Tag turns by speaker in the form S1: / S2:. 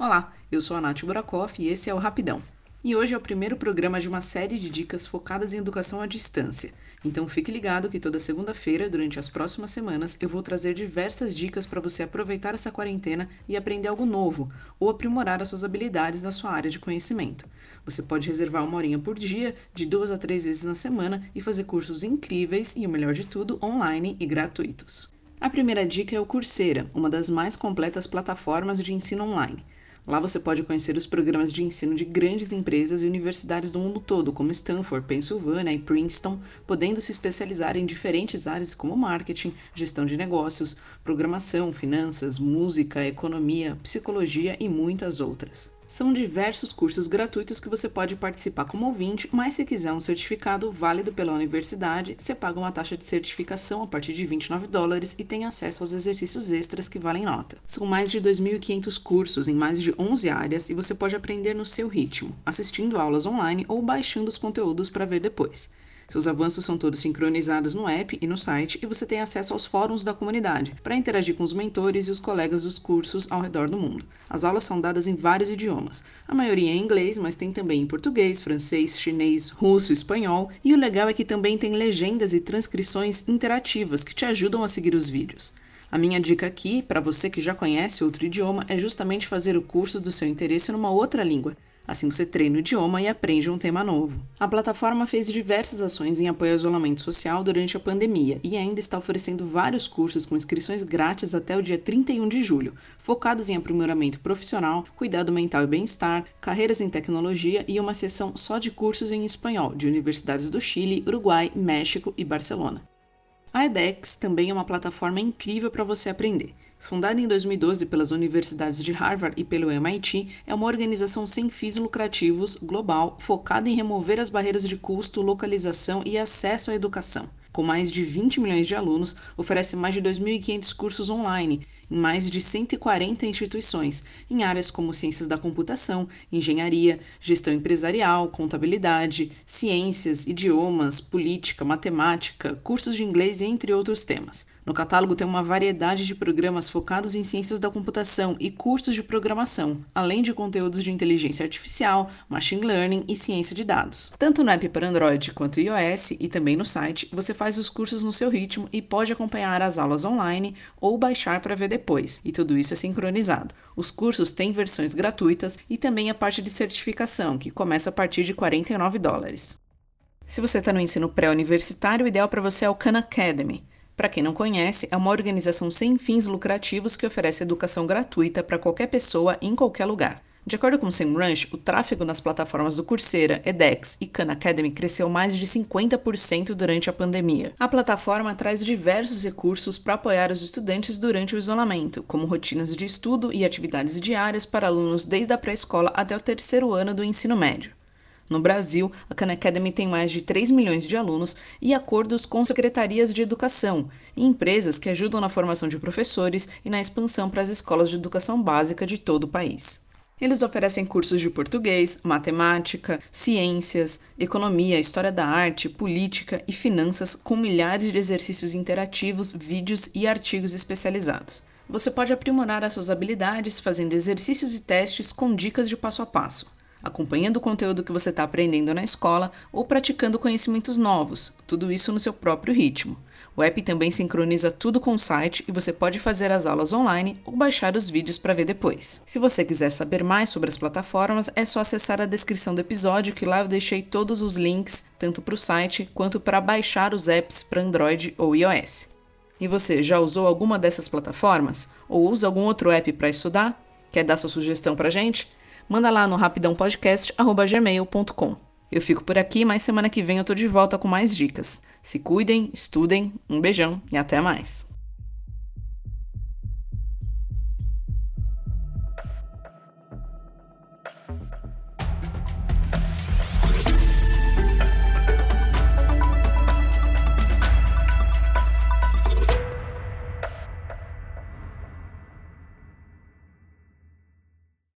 S1: Olá, eu sou a Nath Burakoff e esse é o Rapidão. E hoje é o primeiro programa de uma série de dicas focadas em educação à distância. Então fique ligado que toda segunda-feira, durante as próximas semanas, eu vou trazer diversas dicas para você aproveitar essa quarentena e aprender algo novo ou aprimorar as suas habilidades na sua área de conhecimento. Você pode reservar uma horinha por dia, de duas a três vezes na semana e fazer cursos incríveis e, o melhor de tudo, online e gratuitos. A primeira dica é o Coursera, uma das mais completas plataformas de ensino online. Lá você pode conhecer os programas de ensino de grandes empresas e universidades do mundo todo, como Stanford, Pennsylvania e Princeton, podendo se especializar em diferentes áreas como marketing, gestão de negócios, programação, finanças, música, economia, psicologia e muitas outras. São diversos cursos gratuitos que você pode participar como ouvinte, mas se quiser um certificado válido pela universidade, você paga uma taxa de certificação a partir de 29 dólares e tem acesso aos exercícios extras que valem nota. São mais de 2.500 cursos em mais de 11 áreas e você pode aprender no seu ritmo, assistindo aulas online ou baixando os conteúdos para ver depois. Seus avanços são todos sincronizados no app e no site e você tem acesso aos fóruns da comunidade para interagir com os mentores e os colegas dos cursos ao redor do mundo. As aulas são dadas em vários idiomas, a maioria em inglês, mas tem também em português, francês, chinês, russo, espanhol, e o legal é que também tem legendas e transcrições interativas que te ajudam a seguir os vídeos. A minha dica aqui, para você que já conhece outro idioma, é justamente fazer o curso do seu interesse numa outra língua. Assim você treina o idioma e aprende um tema novo. A plataforma fez diversas ações em apoio ao isolamento social durante a pandemia e ainda está oferecendo vários cursos com inscrições grátis até o dia 31 de julho, focados em aprimoramento profissional, cuidado mental e bem-estar, carreiras em tecnologia e uma seção só de cursos em espanhol de universidades do Chile, Uruguai, México e Barcelona. A edX também é uma plataforma incrível para você aprender. Fundada em 2012 pelas universidades de Harvard e pelo MIT, é uma organização sem fins lucrativos, global, focada em remover as barreiras de custo, localização e acesso à educação. Com mais de 20 milhões de alunos, oferece mais de 2.500 cursos online em mais de 140 instituições, em áreas como ciências da computação, engenharia, gestão empresarial, contabilidade, ciências, idiomas, política, matemática, cursos de inglês, entre outros temas. No catálogo tem uma variedade de programas focados em ciências da computação e cursos de programação, além de conteúdos de inteligência artificial, machine learning e ciência de dados. Tanto no app para Android quanto iOS e também no site, você faz os cursos no seu ritmo e pode acompanhar as aulas online ou baixar para ver depois, e tudo isso é sincronizado. Os cursos têm versões gratuitas e também a parte de certificação, que começa a partir de 49 dólares. Se você está no ensino pré-universitário, o ideal para você é o Khan Academy. Para quem não conhece, é uma organização sem fins lucrativos que oferece educação gratuita para qualquer pessoa em qualquer lugar. De acordo com o SEMrush, o tráfego nas plataformas do Coursera, edX e Khan Academy cresceu mais de 50% durante a pandemia. A plataforma traz diversos recursos para apoiar os estudantes durante o isolamento, como rotinas de estudo e atividades diárias para alunos desde a pré-escola até o terceiro ano do ensino médio. No Brasil, a Khan Academy tem mais de 3 milhões de alunos e acordos com secretarias de educação e empresas que ajudam na formação de professores e na expansão para as escolas de educação básica de todo o país. Eles oferecem cursos de português, matemática, ciências, economia, história da arte, política e finanças com milhares de exercícios interativos, vídeos e artigos especializados. Você pode aprimorar as suas habilidades fazendo exercícios e testes com dicas de passo a passo acompanhando o conteúdo que você está aprendendo na escola ou praticando conhecimentos novos, tudo isso no seu próprio ritmo. O app também sincroniza tudo com o site e você pode fazer as aulas online ou baixar os vídeos para ver depois. Se você quiser saber mais sobre as plataformas, é só acessar a descrição do episódio que lá eu deixei todos os links, tanto para o site quanto para baixar os apps para Android ou iOS. E você já usou alguma dessas plataformas? Ou usa algum outro app para estudar? Quer dar sua sugestão para gente? Manda lá no rapidãopodcast.gmail.com. Eu fico por aqui, mas semana que vem eu tô de volta com mais dicas. Se cuidem, estudem, um beijão e até mais.